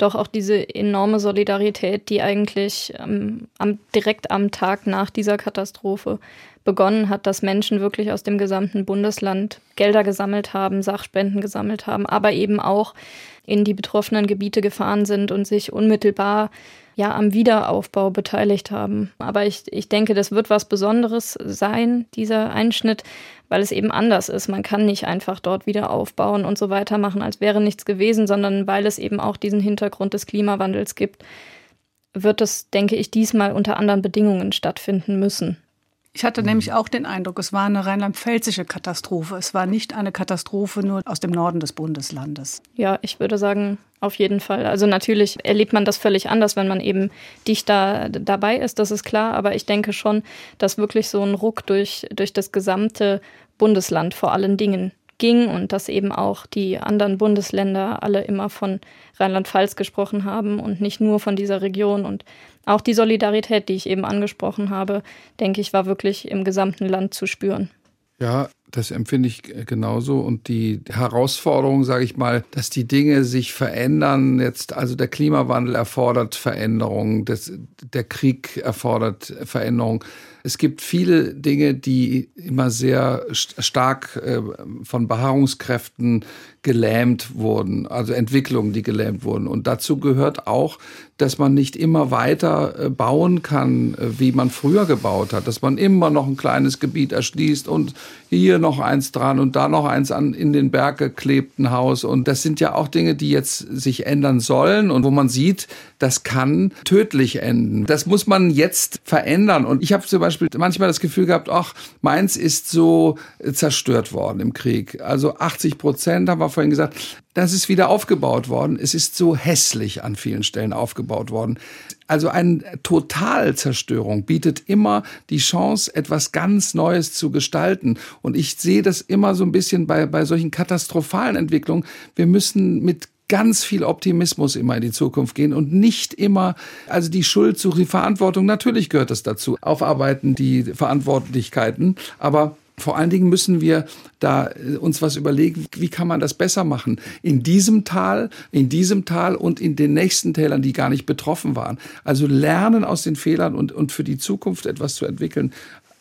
doch auch diese enorme Solidarität, die eigentlich ähm, am, direkt am Tag nach dieser Katastrophe begonnen hat, dass Menschen wirklich aus dem gesamten Bundesland Gelder gesammelt haben, Sachspenden gesammelt haben, aber eben auch in die betroffenen Gebiete gefahren sind und sich unmittelbar ja am Wiederaufbau beteiligt haben. Aber ich, ich denke, das wird was Besonderes sein, dieser Einschnitt, weil es eben anders ist. Man kann nicht einfach dort wieder aufbauen und so weitermachen, als wäre nichts gewesen, sondern weil es eben auch diesen Hintergrund des Klimawandels gibt, wird es, denke ich, diesmal unter anderen Bedingungen stattfinden müssen. Ich hatte nämlich auch den Eindruck, es war eine rheinland-pfälzische Katastrophe. Es war nicht eine Katastrophe nur aus dem Norden des Bundeslandes. Ja, ich würde sagen, auf jeden Fall. Also natürlich erlebt man das völlig anders, wenn man eben dichter dabei ist, das ist klar. Aber ich denke schon, dass wirklich so ein Ruck durch, durch das gesamte Bundesland vor allen Dingen ging und dass eben auch die anderen Bundesländer alle immer von Rheinland-Pfalz gesprochen haben und nicht nur von dieser Region. Und auch die Solidarität, die ich eben angesprochen habe, denke ich, war wirklich im gesamten Land zu spüren. Ja, das empfinde ich genauso. Und die Herausforderung, sage ich mal, dass die Dinge sich verändern. Jetzt, also der Klimawandel erfordert Veränderung, das, der Krieg erfordert Veränderung. Es gibt viele Dinge, die immer sehr stark äh, von Beharrungskräften gelähmt wurden, also Entwicklungen, die gelähmt wurden. Und dazu gehört auch, dass man nicht immer weiter äh, bauen kann, äh, wie man früher gebaut hat, dass man immer noch ein kleines Gebiet erschließt und hier noch eins dran und da noch eins an in den Berg geklebten Haus. Und das sind ja auch Dinge, die jetzt sich ändern sollen und wo man sieht, das kann tödlich enden. Das muss man jetzt verändern. Und ich habe zum Beispiel manchmal das Gefühl gehabt, ach, Mainz ist so zerstört worden im Krieg. Also 80 Prozent haben wir vorhin gesagt, das ist wieder aufgebaut worden. Es ist so hässlich an vielen Stellen aufgebaut worden. Also eine Totalzerstörung bietet immer die Chance, etwas ganz Neues zu gestalten. Und ich sehe das immer so ein bisschen bei, bei solchen katastrophalen Entwicklungen. Wir müssen mit ganz viel Optimismus immer in die Zukunft gehen und nicht immer, also die Schuld suchen, die Verantwortung, natürlich gehört das dazu, aufarbeiten die Verantwortlichkeiten, aber vor allen Dingen müssen wir da äh, uns was überlegen, wie kann man das besser machen? In diesem Tal, in diesem Tal und in den nächsten Tälern, die gar nicht betroffen waren. Also lernen aus den Fehlern und, und für die Zukunft etwas zu entwickeln.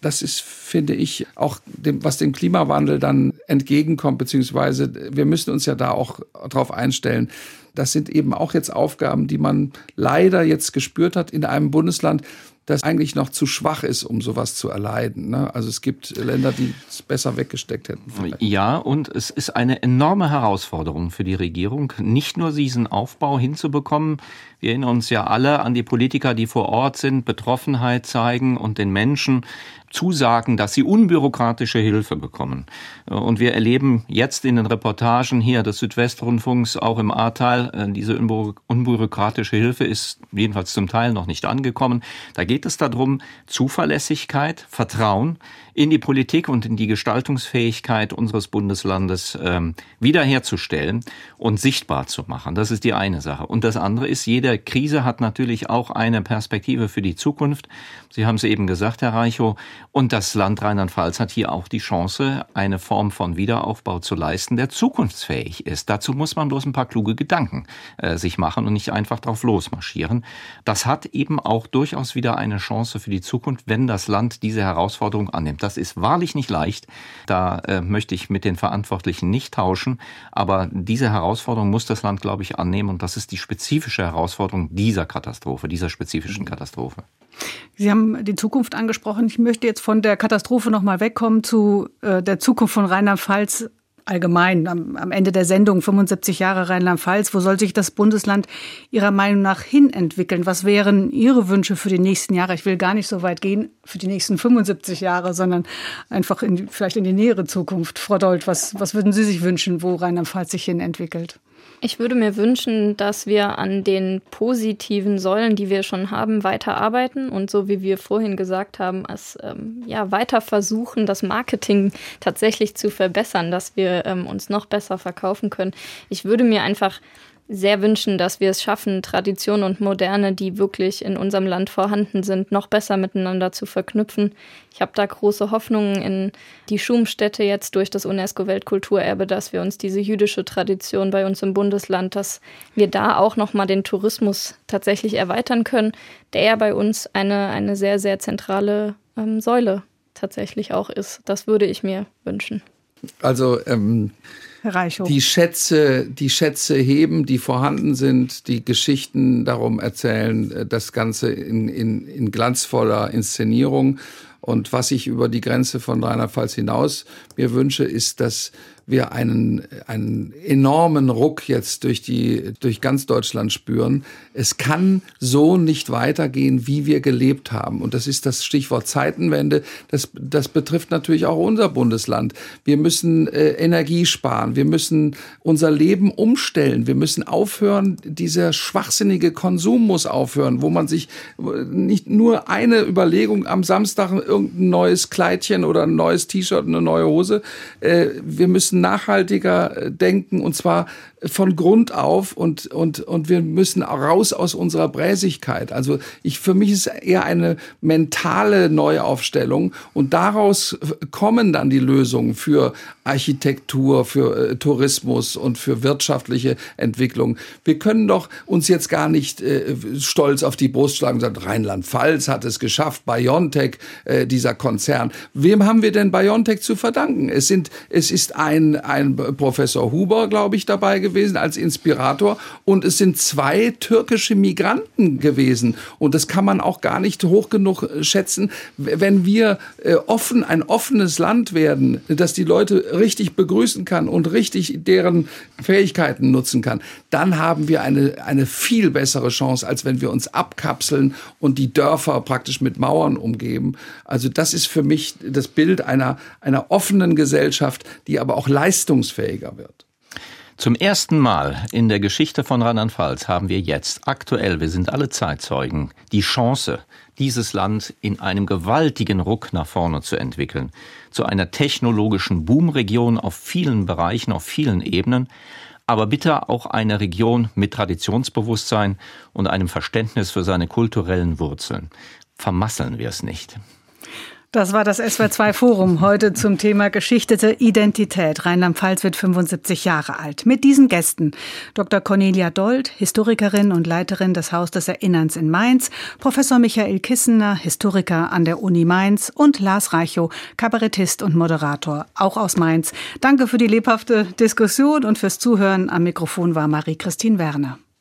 Das ist, finde ich, auch dem, was dem Klimawandel dann entgegenkommt, beziehungsweise wir müssen uns ja da auch darauf einstellen. Das sind eben auch jetzt Aufgaben, die man leider jetzt gespürt hat in einem Bundesland, das eigentlich noch zu schwach ist, um sowas zu erleiden. Ne? Also es gibt Länder, die es besser weggesteckt hätten. Vielleicht. Ja, und es ist eine enorme Herausforderung für die Regierung, nicht nur diesen Aufbau hinzubekommen. Wir erinnern uns ja alle an die Politiker, die vor Ort sind, Betroffenheit zeigen und den Menschen zusagen, dass sie unbürokratische Hilfe bekommen. Und wir erleben jetzt in den Reportagen hier des Südwestrundfunks, auch im Ahrtal, äh, diese unbürokratische Hilfe ist jedenfalls zum Teil noch nicht angekommen. Da geht es darum, Zuverlässigkeit, Vertrauen in die Politik und in die Gestaltungsfähigkeit unseres Bundeslandes ähm, wiederherzustellen und sichtbar zu machen. Das ist die eine Sache. Und das andere ist, jede Krise hat natürlich auch eine Perspektive für die Zukunft. Sie haben es eben gesagt, Herr Reichow, und das Land Rheinland-Pfalz hat hier auch die Chance, eine Form von Wiederaufbau zu leisten, der zukunftsfähig ist. Dazu muss man bloß ein paar kluge Gedanken äh, sich machen und nicht einfach drauf losmarschieren. Das hat eben auch durchaus wieder eine Chance für die Zukunft, wenn das Land diese Herausforderung annimmt. Das ist wahrlich nicht leicht. Da äh, möchte ich mit den Verantwortlichen nicht tauschen. Aber diese Herausforderung muss das Land, glaube ich, annehmen. Und das ist die spezifische Herausforderung dieser Katastrophe, dieser spezifischen Katastrophe. Sie haben die Zukunft angesprochen. Ich möchte jetzt von der Katastrophe nochmal wegkommen zu äh, der Zukunft von Rheinland-Pfalz allgemein am, am, Ende der Sendung 75 Jahre Rheinland-Pfalz. Wo soll sich das Bundesland Ihrer Meinung nach hin entwickeln? Was wären Ihre Wünsche für die nächsten Jahre? Ich will gar nicht so weit gehen für die nächsten 75 Jahre, sondern einfach in, vielleicht in die nähere Zukunft. Frau Dold, was, was würden Sie sich wünschen, wo Rheinland-Pfalz sich hin entwickelt? Ich würde mir wünschen, dass wir an den positiven Säulen, die wir schon haben, weiterarbeiten und so wie wir vorhin gesagt haben, es ähm, ja weiter versuchen, das Marketing tatsächlich zu verbessern, dass wir ähm, uns noch besser verkaufen können. Ich würde mir einfach sehr wünschen, dass wir es schaffen, Tradition und Moderne, die wirklich in unserem Land vorhanden sind, noch besser miteinander zu verknüpfen. Ich habe da große Hoffnungen in die Schumstätte jetzt durch das UNESCO-Weltkulturerbe, dass wir uns diese jüdische Tradition bei uns im Bundesland, dass wir da auch noch mal den Tourismus tatsächlich erweitern können, der ja bei uns eine, eine sehr, sehr zentrale ähm, Säule tatsächlich auch ist. Das würde ich mir wünschen. Also ähm, die Schätze, die Schätze heben, die vorhanden sind, die Geschichten darum erzählen, äh, das Ganze in, in, in glanzvoller Inszenierung. Und was ich über die Grenze von Rheinland-Pfalz hinaus mir wünsche, ist, dass wir einen, einen enormen Ruck jetzt durch die, durch ganz Deutschland spüren. Es kann so nicht weitergehen, wie wir gelebt haben. Und das ist das Stichwort Zeitenwende. Das, das betrifft natürlich auch unser Bundesland. Wir müssen äh, Energie sparen. Wir müssen unser Leben umstellen. Wir müssen aufhören. Dieser schwachsinnige Konsum muss aufhören, wo man sich nicht nur eine Überlegung am Samstag irgendein neues Kleidchen oder ein neues T-Shirt, eine neue Hose. Äh, wir müssen nachhaltiger äh, denken. Und zwar von Grund auf und, und, und wir müssen raus aus unserer Bräsigkeit. Also ich, für mich ist eher eine mentale Neuaufstellung und daraus kommen dann die Lösungen für Architektur, für äh, Tourismus und für wirtschaftliche Entwicklung. Wir können doch uns jetzt gar nicht äh, stolz auf die Brust schlagen und sagen, Rheinland-Pfalz hat es geschafft, BioNTech, äh, dieser Konzern. Wem haben wir denn BioNTech zu verdanken? Es sind, es ist ein, ein Professor Huber, glaube ich, dabei gewesen gewesen als Inspirator und es sind zwei türkische Migranten gewesen und das kann man auch gar nicht hoch genug äh, schätzen, wenn wir äh, offen ein offenes Land werden, das die Leute richtig begrüßen kann und richtig deren Fähigkeiten nutzen kann, dann haben wir eine eine viel bessere Chance, als wenn wir uns abkapseln und die Dörfer praktisch mit Mauern umgeben. Also das ist für mich das Bild einer einer offenen Gesellschaft, die aber auch leistungsfähiger wird. Zum ersten Mal in der Geschichte von Rheinland-Pfalz haben wir jetzt aktuell, wir sind alle Zeitzeugen, die Chance, dieses Land in einem gewaltigen Ruck nach vorne zu entwickeln, zu einer technologischen Boomregion auf vielen Bereichen, auf vielen Ebenen, aber bitte auch eine Region mit Traditionsbewusstsein und einem Verständnis für seine kulturellen Wurzeln. Vermasseln wir es nicht. Das war das SWR2 Forum heute zum Thema geschichtete Identität. Rheinland-Pfalz wird 75 Jahre alt. Mit diesen Gästen Dr. Cornelia Dold, Historikerin und Leiterin des Haus des Erinnerns in Mainz, Professor Michael Kissener, Historiker an der Uni Mainz und Lars Reichow, Kabarettist und Moderator, auch aus Mainz. Danke für die lebhafte Diskussion und fürs Zuhören. Am Mikrofon war Marie-Christine Werner.